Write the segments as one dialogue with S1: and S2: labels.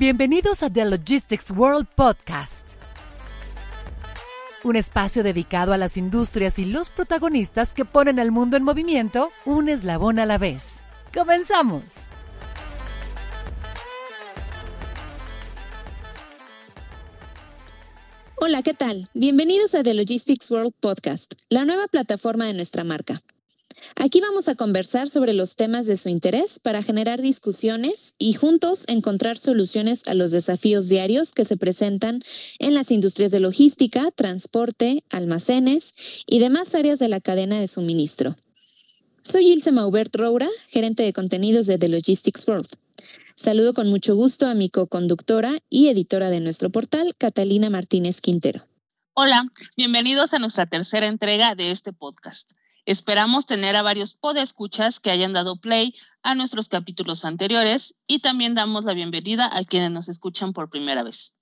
S1: Bienvenidos a The Logistics World Podcast, un espacio dedicado a las industrias y los protagonistas que ponen al mundo en movimiento un eslabón a la vez. ¡Comenzamos!
S2: Hola, ¿qué tal? Bienvenidos a The Logistics World Podcast, la nueva plataforma de nuestra marca. Aquí vamos a conversar sobre los temas de su interés para generar discusiones y juntos encontrar soluciones a los desafíos diarios que se presentan en las industrias de logística, transporte, almacenes y demás áreas de la cadena de suministro. Soy Ilse Maubert Roura, gerente de contenidos de The Logistics World. Saludo con mucho gusto a mi co-conductora y editora de nuestro portal, Catalina Martínez Quintero.
S3: Hola, bienvenidos a nuestra tercera entrega de este podcast. Esperamos tener a varios podescuchas que hayan dado play a nuestros capítulos anteriores y también damos la bienvenida a quienes nos escuchan por primera vez.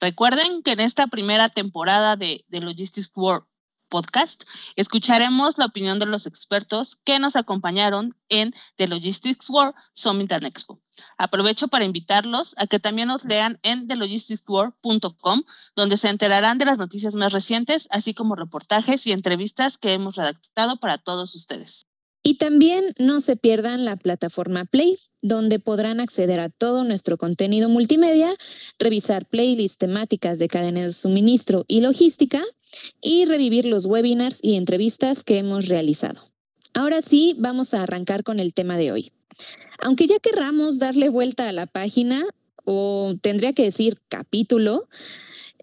S3: Recuerden que en esta primera temporada de, de Logistics World podcast, escucharemos la opinión de los expertos que nos acompañaron en The Logistics World Summit and Expo. Aprovecho para invitarlos a que también nos lean en thelogisticsworld.com, donde se enterarán de las noticias más recientes, así como reportajes y entrevistas que hemos redactado para todos ustedes.
S2: Y también no se pierdan la plataforma Play, donde podrán acceder a todo nuestro contenido multimedia, revisar playlists temáticas de cadenas de suministro y logística y revivir los webinars y entrevistas que hemos realizado. Ahora sí, vamos a arrancar con el tema de hoy. Aunque ya querramos darle vuelta a la página, o tendría que decir capítulo,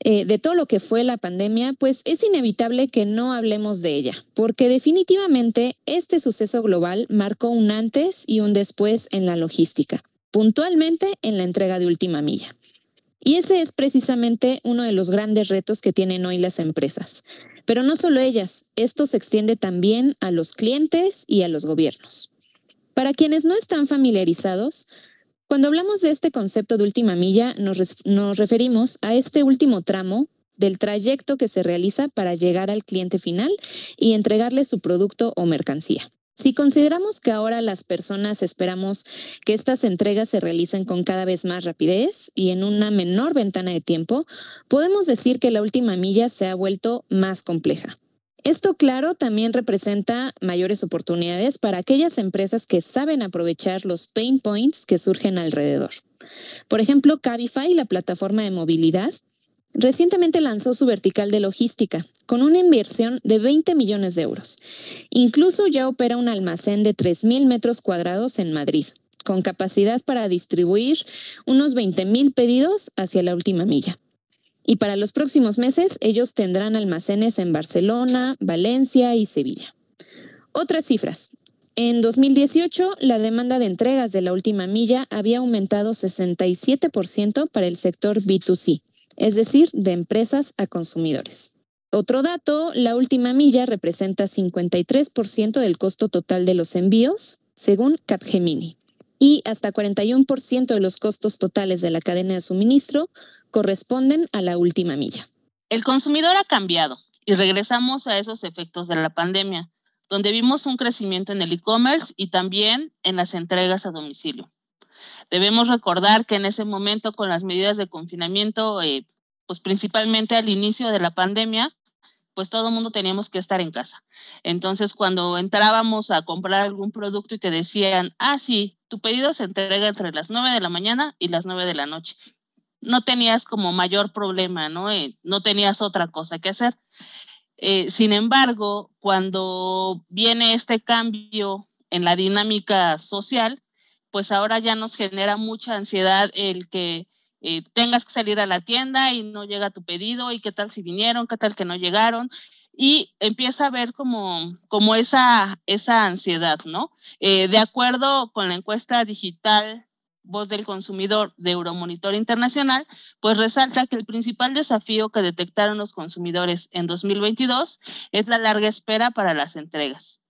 S2: eh, de todo lo que fue la pandemia, pues es inevitable que no hablemos de ella, porque definitivamente este suceso global marcó un antes y un después en la logística, puntualmente en la entrega de última milla. Y ese es precisamente uno de los grandes retos que tienen hoy las empresas. Pero no solo ellas, esto se extiende también a los clientes y a los gobiernos. Para quienes no están familiarizados, cuando hablamos de este concepto de última milla, nos, referimos a este último tramo del trayecto que se realiza para llegar al cliente final y entregarle su producto o mercancía. Si consideramos que ahora las personas esperamos que estas entregas se realicen con cada vez más rapidez y en una menor ventana de tiempo, podemos decir que la última milla se ha vuelto más compleja. Esto, claro, también representa mayores oportunidades para aquellas empresas que saben aprovechar los pain points que surgen alrededor. Por ejemplo, Cabify, la plataforma de movilidad, recientemente lanzó su vertical de logística con una inversión de 20 millones de euros. Incluso ya opera un almacén de 3.000 metros cuadrados en Madrid, con capacidad para distribuir unos 20.000 pedidos hacia la última milla. Y para los próximos meses ellos tendrán almacenes en Barcelona, Valencia y Sevilla. Otras cifras. En 2018, la demanda de entregas de la última milla había aumentado 67% para el sector B2C, es decir, de empresas a consumidores. Otro dato, la última milla representa 53% del costo total de los envíos, según Capgemini, y hasta 41% de los costos totales de la cadena de suministro corresponden a la última milla.
S3: El consumidor ha cambiado y regresamos a esos efectos de la pandemia, donde vimos un crecimiento en el e-commerce y también en las entregas a domicilio. Debemos recordar que en ese momento, con las medidas de confinamiento, eh, pues principalmente al inicio de la pandemia, pues todo el mundo teníamos que estar en casa. Entonces, cuando entrábamos a comprar algún producto y te decían, ah, sí, tu pedido se entrega entre las 9 de la mañana y las 9 de la noche no tenías como mayor problema, ¿no? Eh, no tenías otra cosa que hacer. Eh, sin embargo, cuando viene este cambio en la dinámica social, pues ahora ya nos genera mucha ansiedad el que eh, tengas que salir a la tienda y no llega tu pedido y qué tal si vinieron, qué tal que no llegaron. Y empieza a ver como, como esa, esa ansiedad, ¿no? de acuerdo con la encuesta digital Voz del Consumidor de Euromonitor Internacional, pues resalta que el principal desafío que detectaron los consumidores en 2022 es la larga espera para las entregas.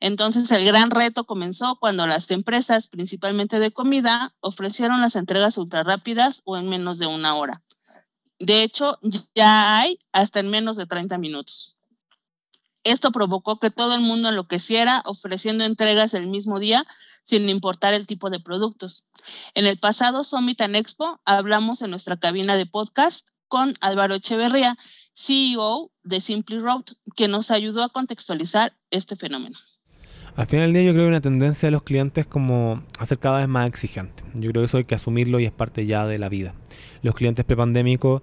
S3: Entonces, el gran reto comenzó cuando las empresas, principalmente de comida, ofrecieron las entregas ultra rápidas o en menos de una hora. De hecho, ya hay hasta en menos de 30 minutos. Esto provocó que todo el mundo enloqueciera ofreciendo entregas el mismo día sin importar el tipo de productos. En el pasado Summit and Expo hablamos en nuestra cabina de podcast con Álvaro Echeverría, CEO de Simply Route, que nos ayudó a contextualizar este fenómeno.
S4: Al final del día yo creo que una tendencia de los clientes como a ser cada vez más exigente. Yo creo que eso hay que asumirlo y es parte ya de la vida. Los clientes prepandémicos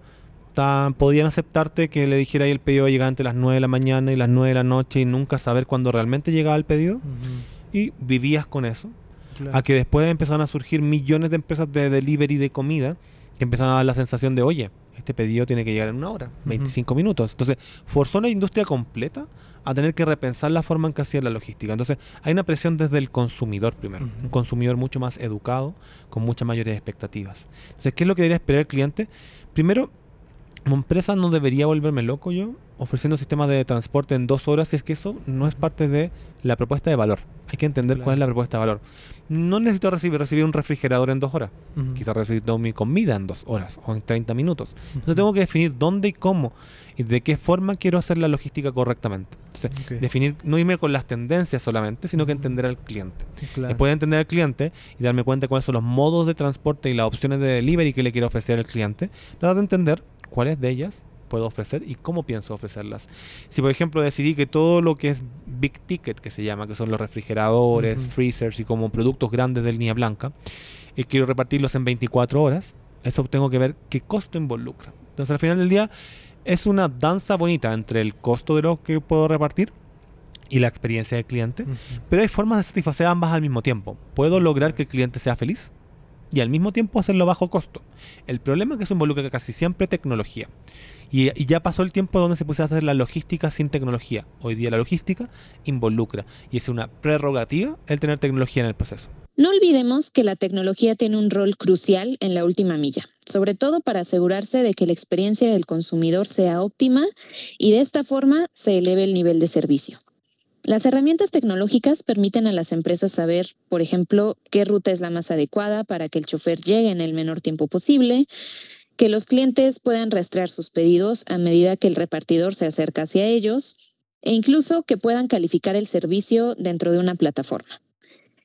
S4: podían aceptarte que le dijera ahí el pedido llegaba entre las 9 de la mañana y las 9 de la noche y nunca saber cuándo realmente llegaba el pedido. Y vivías con eso. A que después empezaron a surgir millones de empresas de delivery de comida que empezaron a dar la sensación de, oye, este pedido tiene que llegar en una hora, 25 minutos. Entonces, forzó a la industria completa a tener que repensar la forma en que hacía la logística. Entonces, hay una presión desde el consumidor primero, un consumidor mucho más educado, con muchas mayores expectativas. Entonces, ¿qué es lo que debería esperar el cliente? Primero, como empresa no debería volverme loco yo ofreciendo sistemas de transporte en dos horas si es que eso no es parte de la propuesta de valor. Hay que entender cuál es la propuesta de valor. No necesito recibir, recibir un refrigerador en dos horas. Quizás recibir mi comida en dos horas o en 30 minutos. Entonces tengo que definir dónde y cómo y de qué forma quiero hacer la logística correctamente. Entonces, definir, no irme con las tendencias solamente, sino que entender al cliente. Después de entender al cliente y darme cuenta de cuáles son los modos de transporte y las opciones de delivery que le quiero ofrecer al cliente, nada de entender cuáles de ellas puedo ofrecer y cómo pienso ofrecerlas. Si por ejemplo decidí que todo lo que es big ticket, que se llama, que son los refrigeradores, freezers y como productos grandes de línea blanca, y eh, quiero repartirlos en 24 horas, eso tengo que ver qué costo involucra. Entonces al final del día es una danza bonita entre el costo de lo que puedo repartir y la experiencia del cliente, pero hay formas de satisfacer ambas al mismo tiempo. Puedo lograr que el cliente sea feliz y al mismo tiempo hacerlo bajo costo. El problema es que eso involucra casi siempre tecnología. Y, ya pasó el tiempo donde se pusiera a hacer la logística sin tecnología. Hoy día la logística involucra y es una prerrogativa el tener tecnología en el proceso.
S2: No olvidemos que la tecnología tiene un rol crucial en la última milla, sobre todo para asegurarse de que la experiencia del consumidor sea óptima y de esta forma se eleve el nivel de servicio. Las herramientas tecnológicas permiten a las empresas saber, por ejemplo, qué ruta es la más adecuada para que el chofer llegue en el menor tiempo posible, que los clientes puedan rastrear sus pedidos a medida que el repartidor se acerca hacia ellos e incluso que puedan calificar el servicio dentro de una plataforma.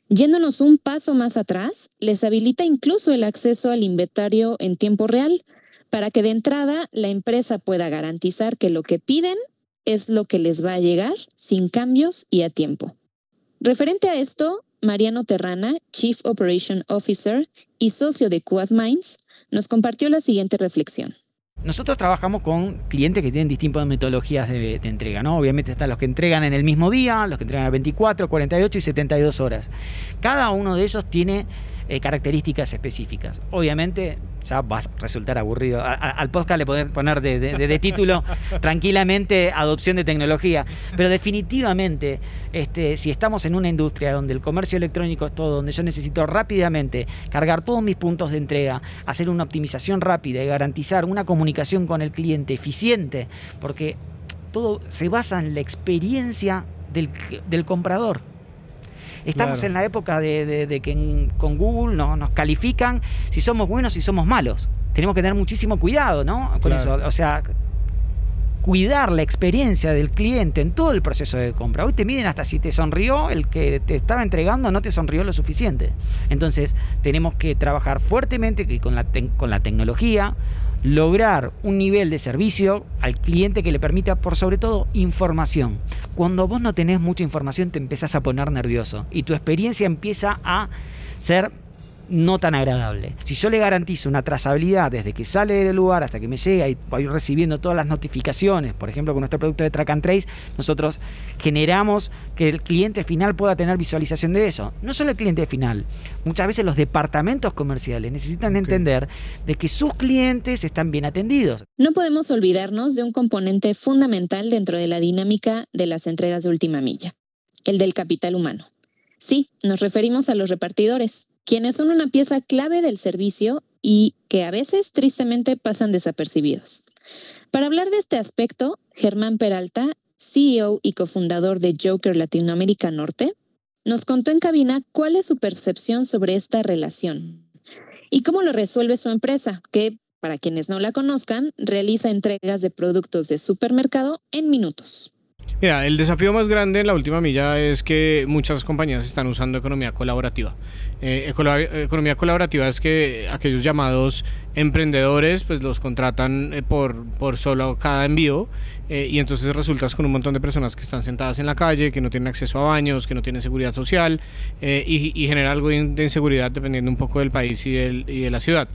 S2: Yéndonos un paso más atrás, les habilita incluso el acceso al inventario en tiempo real para que de entrada la empresa pueda garantizar que lo que piden es lo que les va a llegar sin cambios y a tiempo. Referente a esto, Mariano Terrana, Chief Operation Officer y socio de Quad Minds, nos compartió la siguiente reflexión.
S5: Nosotros trabajamos con clientes que tienen distintas metodologías de, entrega, ¿no? Obviamente están los que entregan en el mismo día, los que entregan a 24, 48 y 72 horas. Cada uno de ellos tiene eh, características específicas. Obviamente, ya va a resultar aburrido. al podcast le podés poner de, título tranquilamente adopción de tecnología. Pero definitivamente, este, si estamos en una industria donde el comercio electrónico es todo, donde yo necesito rápidamente cargar todos mis puntos de entrega, hacer una optimización rápida y garantizar una comunicación con el cliente eficiente, porque todo se basa en la experiencia del comprador. Estamos en la época de, que con Google nos califican si somos buenos y somos malos. Tenemos que tener muchísimo cuidado, ¿no? Con eso. O sea, cuidar la experiencia del cliente en todo el proceso de compra. Hoy te miden hasta si te sonrió el que te estaba entregando, no te sonrió lo suficiente. Entonces, tenemos que trabajar fuertemente con la, con la tecnología, lograr un nivel de servicio al cliente que le permita, por sobre todo, información. Cuando vos no tenés mucha información te empezás a poner nervioso y tu experiencia empieza a ser no tan agradable. Si yo le garantizo una trazabilidad desde que sale del lugar hasta que me llega y voy recibiendo todas las notificaciones, por ejemplo con nuestro producto de Track and Trace, nosotros generamos que el cliente final pueda tener visualización de eso. No solo el cliente final, muchas veces los departamentos comerciales necesitan entender de que sus clientes están bien atendidos.
S2: No podemos olvidarnos de un componente fundamental dentro de la dinámica de las entregas de última milla, el del capital humano. Sí, nos referimos a los repartidores quienes son una pieza clave del servicio y que a veces tristemente pasan desapercibidos. Para hablar de este aspecto, Germán Peralta, CEO y cofundador de Joker Latinoamérica Norte, nos contó en cabina cuál es su percepción sobre esta relación y cómo lo resuelve su empresa, que, para quienes no la conozcan, realiza entregas de productos de supermercado en minutos.
S6: Mira, el desafío más grande en la última milla es que muchas compañías están usando economía colaborativa. Eh, economía colaborativa es que aquellos llamados emprendedores pues los contratan eh, por, por solo cada envío eh, y entonces resultas con un montón de personas que están sentadas en la calle, que no tienen acceso a baños, que no tienen seguridad social y, y, genera algo de inseguridad dependiendo un poco del país y, del, y de la ciudad.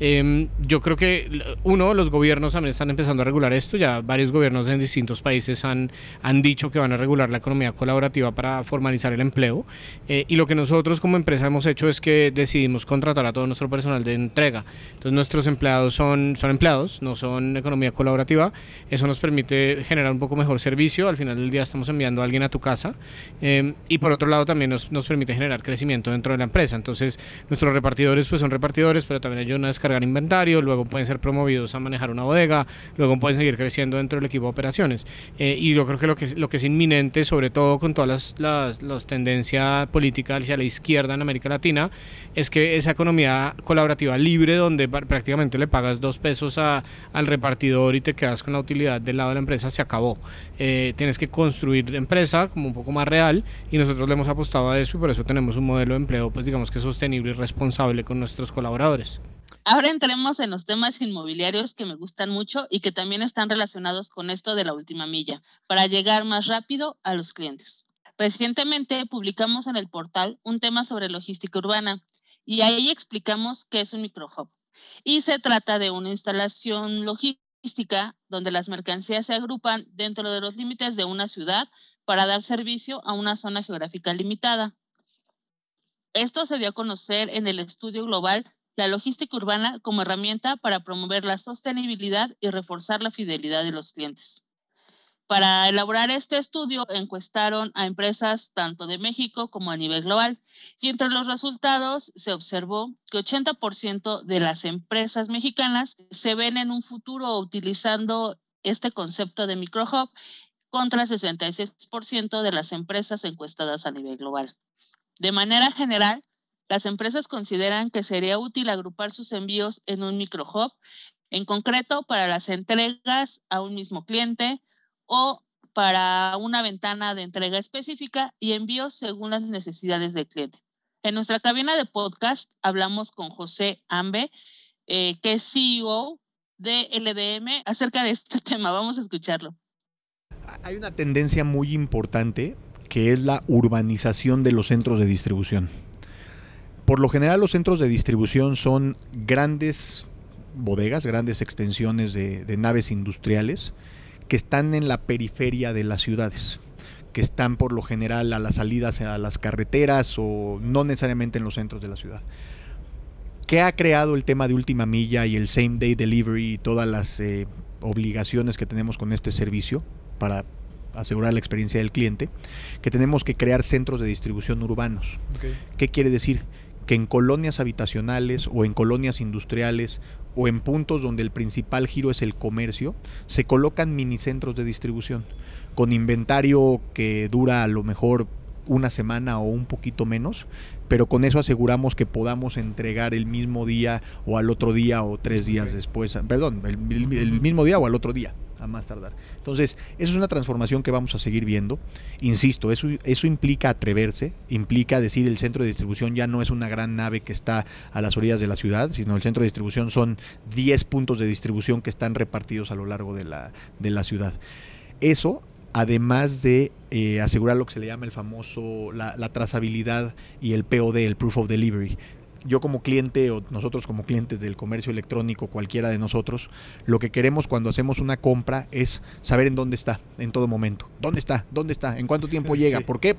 S6: Em, yo creo que uno, los gobiernos también están empezando a regular esto, ya varios gobiernos en distintos países han, han dicho que van a regular la economía colaborativa para formalizar el empleo y lo que nosotros como empresa hemos hecho es que decidimos contratar a todo nuestro personal de entrega. Entonces nuestros empleados son, son empleados, no son economía colaborativa. Eso nos permite generar un poco mejor servicio. Al final del día estamos enviando a alguien a tu casa. Em, y por otro lado también nos, nos, permite generar crecimiento dentro de la empresa. Entonces nuestros repartidores pues son repartidores, pero también ayudan a descargar inventario, luego pueden ser promovidos a manejar una bodega, luego pueden seguir creciendo dentro del equipo de operaciones. Eh, y yo creo que lo, que lo que es inminente, sobre todo con todas las, las, las tendencias políticas hacia la izquierda en América Latina, es que esa economía colaborativa libre donde prácticamente le pagas dos pesos a, al repartidor y te quedas con la utilidad del lado de la empresa se acabó. Eh, tienes que construir empresa como un poco más real y nosotros le hemos apostado a eso y por eso tenemos un modelo de empleo pues digamos que sostenible y responsable con nuestros colaboradores.
S3: Ahora entremos en los temas inmobiliarios que me gustan mucho y que también están relacionados con esto de la última milla, para llegar más rápido a los clientes. Recientemente publicamos en el portal un tema sobre logística urbana y ahí explicamos qué es un microhub. Y se trata de una instalación logística donde las mercancías se agrupan dentro de los límites de una ciudad para dar servicio a una zona geográfica limitada. Esto se dio a conocer en el estudio global La logística urbana como herramienta para promover la sostenibilidad y reforzar la fidelidad de los clientes. Para elaborar este estudio, encuestaron a empresas tanto de México como a nivel global y entre los resultados se observó que 80% de las empresas mexicanas se ven en un futuro utilizando este concepto de microhub contra 66% de las empresas encuestadas a nivel global. De manera general, las empresas consideran que sería útil agrupar sus envíos en un microhub, en concreto para las entregas a un mismo cliente, o para una ventana de entrega específica y envíos según las necesidades del cliente. En nuestra cabina de podcast hablamos con José Ambe, eh, que es CEO de LDM, acerca de este tema. Vamos a escucharlo.
S7: Hay una tendencia muy importante que es la urbanización de los centros de distribución. Por lo general los centros de distribución son grandes bodegas, grandes extensiones de, de naves industriales que están en la periferia de las ciudades que están por lo general a las salidas a las carreteras o no necesariamente en los centros de la ciudad. ¿Qué ha creado el tema de última milla y el same day delivery y todas las eh, obligaciones que tenemos con este servicio para asegurar la experiencia del cliente? Que tenemos que crear centros de distribución urbanos. ¿Qué quiere decir? Que en colonias habitacionales o en colonias industriales o en puntos donde el principal giro es el comercio, se colocan minicentros de distribución con inventario que dura a lo mejor una semana o un poquito menos, pero con eso aseguramos que podamos entregar el mismo día o al otro día o tres días después, perdón, el, mismo día o al otro día, a más tardar. Entonces, eso es una transformación que vamos a seguir viendo. Insisto, eso, eso implica atreverse, implica decir el centro de distribución ya no es una gran nave que está a las orillas de la ciudad, sino el centro de distribución son 10 puntos de distribución que están repartidos a lo largo de la, de la ciudad. Eso además de eh, asegurar lo que se le llama el famoso, la, la, trazabilidad y el POD, el Proof of Delivery yo como cliente o nosotros como clientes del comercio electrónico, cualquiera de nosotros, lo que queremos cuando hacemos una compra es saber en dónde está en todo momento. ¿Dónde está? ¿Dónde está? ¿En cuánto tiempo llega? ¿Por qué?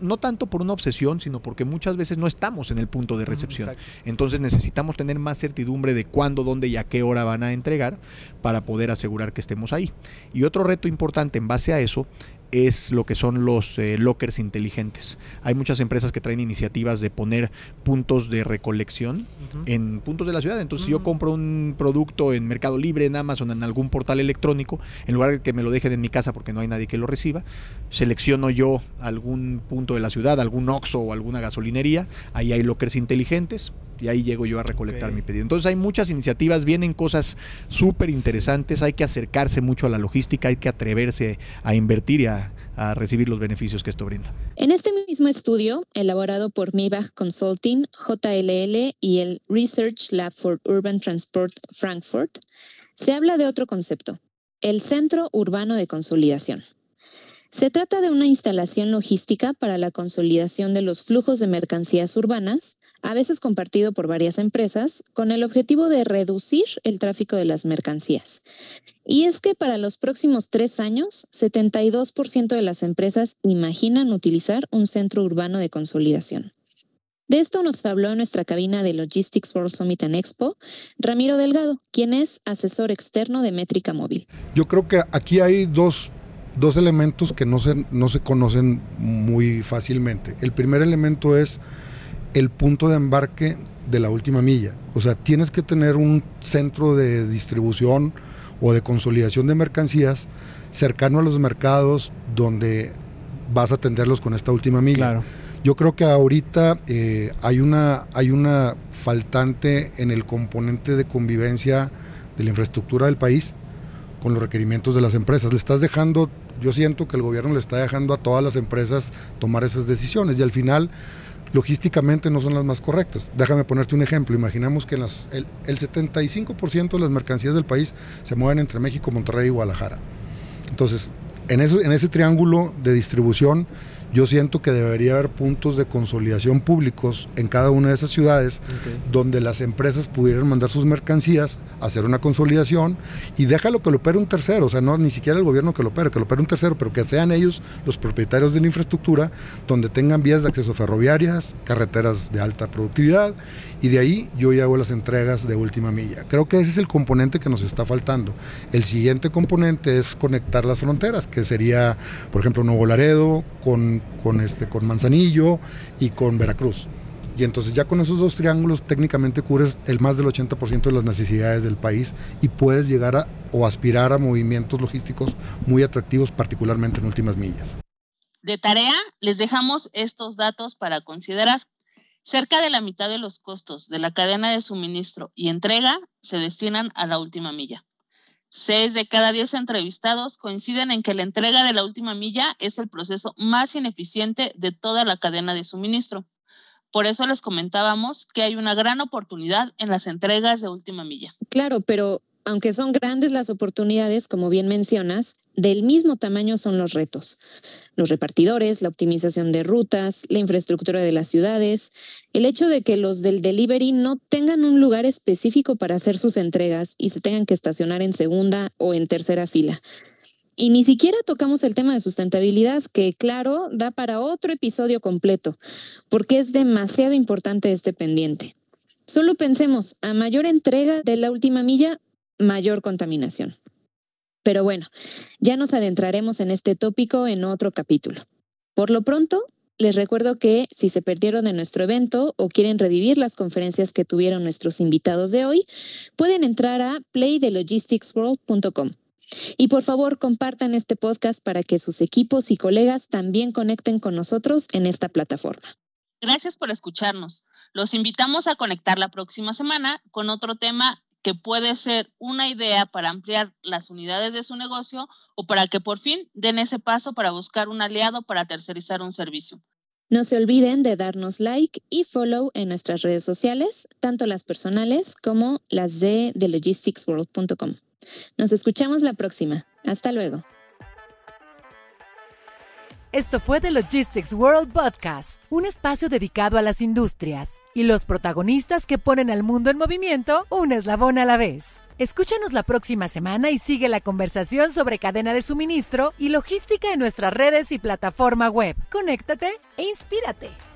S7: No tanto por una obsesión, sino porque muchas veces no estamos en el punto de recepción. Entonces necesitamos tener más certidumbre de cuándo, dónde y a qué hora van a entregar para poder asegurar que estemos ahí. Y otro reto importante en base a eso es lo que son los eh, lockers inteligentes. Hay muchas empresas que traen iniciativas de poner puntos de recolección en puntos de la ciudad. Entonces, si yo compro un producto en Mercado Libre, en Amazon, en algún portal electrónico, en lugar de que me lo dejen en mi casa porque no hay nadie que lo reciba, selecciono yo algún punto de la ciudad, algún Oxxo o alguna gasolinería. Ahí hay lockers inteligentes y ahí llego yo a recolectar mi pedido. Entonces hay muchas iniciativas, vienen cosas súper interesantes, hay que acercarse mucho a la logística, hay que atreverse a invertir y a, a recibir los beneficios que esto brinda.
S2: En este mismo estudio, elaborado por Maybach Consulting, JLL y el Research Lab for Urban Transport Frankfurt, se habla de otro concepto, el Centro Urbano de Consolidación. Se trata de una instalación logística para la consolidación de los flujos de mercancías urbanas, a veces compartido por varias empresas, con el objetivo de reducir el tráfico de las mercancías. Y es que para los próximos tres años, 72% de las empresas imaginan utilizar un centro urbano de consolidación. De esto nos habló en nuestra cabina de Logistics World Summit and Expo Ramiro Delgado, quien es asesor externo de Métrica Móvil.
S8: Yo creo que aquí hay dos, dos elementos que no se, no se conocen muy fácilmente. El primer elemento es el punto de embarque de la última milla. O sea, tienes que tener un centro de distribución o de consolidación de mercancías cercano a los mercados donde vas a atenderlos con esta última milla.
S6: Claro.
S8: Yo creo que ahorita eh, hay, una, hay una faltante en el componente de convivencia de la infraestructura del país con los requerimientos de las empresas. Le estás dejando, yo siento que el gobierno le está dejando a todas las empresas tomar esas decisiones y al final logísticamente no son las más correctas. Déjame ponerte un ejemplo. Imaginamos que el, el 75% de las mercancías del país se mueven entre México, Monterrey y Guadalajara. Entonces, en ese triángulo de distribución, yo siento que debería haber puntos de consolidación públicos en cada una de esas ciudades donde las empresas pudieran mandar sus mercancías, hacer una consolidación y déjalo que lo opere un tercero, o sea, no ni siquiera el gobierno que lo opere, que lo opere un tercero, pero que sean ellos los propietarios de la infraestructura, donde tengan vías de acceso ferroviarias, carreteras de alta productividad y de ahí yo ya hago las entregas de última milla. Creo que ese es el componente que nos está faltando. El siguiente componente es conectar las fronteras, que sería, por ejemplo, Nuevo Laredo con, este, con Manzanillo y con Veracruz. Y entonces ya con esos dos triángulos técnicamente cubres el más del 80% de las necesidades del país y puedes llegar o aspirar a movimientos logísticos muy atractivos, particularmente en últimas millas.
S3: De tarea, les dejamos estos datos para considerar. Cerca de la mitad de los costos de la cadena de suministro y entrega se destinan a la última milla. Seis de cada diez entrevistados coinciden en que la entrega de la última milla es el proceso más ineficiente de toda la cadena de suministro. Por eso les comentábamos que hay una gran oportunidad en las entregas de última milla.
S2: Claro, pero aunque son grandes las oportunidades, como bien mencionas, del mismo tamaño son los retos. Los repartidores, la optimización de rutas, la infraestructura de las ciudades, el hecho de que los del delivery no tengan un lugar específico para hacer sus entregas y se tengan que estacionar en segunda o en tercera fila. Y ni siquiera tocamos el tema de sustentabilidad, que claro, da para otro episodio completo, porque es demasiado importante este pendiente. Solo pensemos, a mayor entrega de la última milla, mayor contaminación. Pero bueno, ya nos adentraremos en este tópico en otro capítulo. Por lo pronto, les recuerdo que si se perdieron de nuestro evento o quieren revivir las conferencias que tuvieron nuestros invitados de hoy, pueden entrar a playthelogisticsworld.com. Y por favor, compartan este podcast para que sus equipos y colegas también conecten con nosotros en esta plataforma.
S3: Gracias por escucharnos. Los invitamos a conectar la próxima semana con otro tema que puede ser una idea para ampliar las unidades de su negocio o para que por fin den ese paso para buscar un aliado para tercerizar un servicio.
S2: No se olviden de darnos like y follow en nuestras redes sociales, tanto las personales como las de thelogisticsworld.com. Nos escuchamos la próxima. Hasta luego.
S1: Esto fue The Logistics World Podcast, un espacio dedicado a las industrias y los protagonistas que ponen al mundo en movimiento un eslabón a la vez. Escúchanos la próxima semana y sigue la conversación sobre cadena de suministro y logística en nuestras redes y plataforma web. Conéctate e inspírate.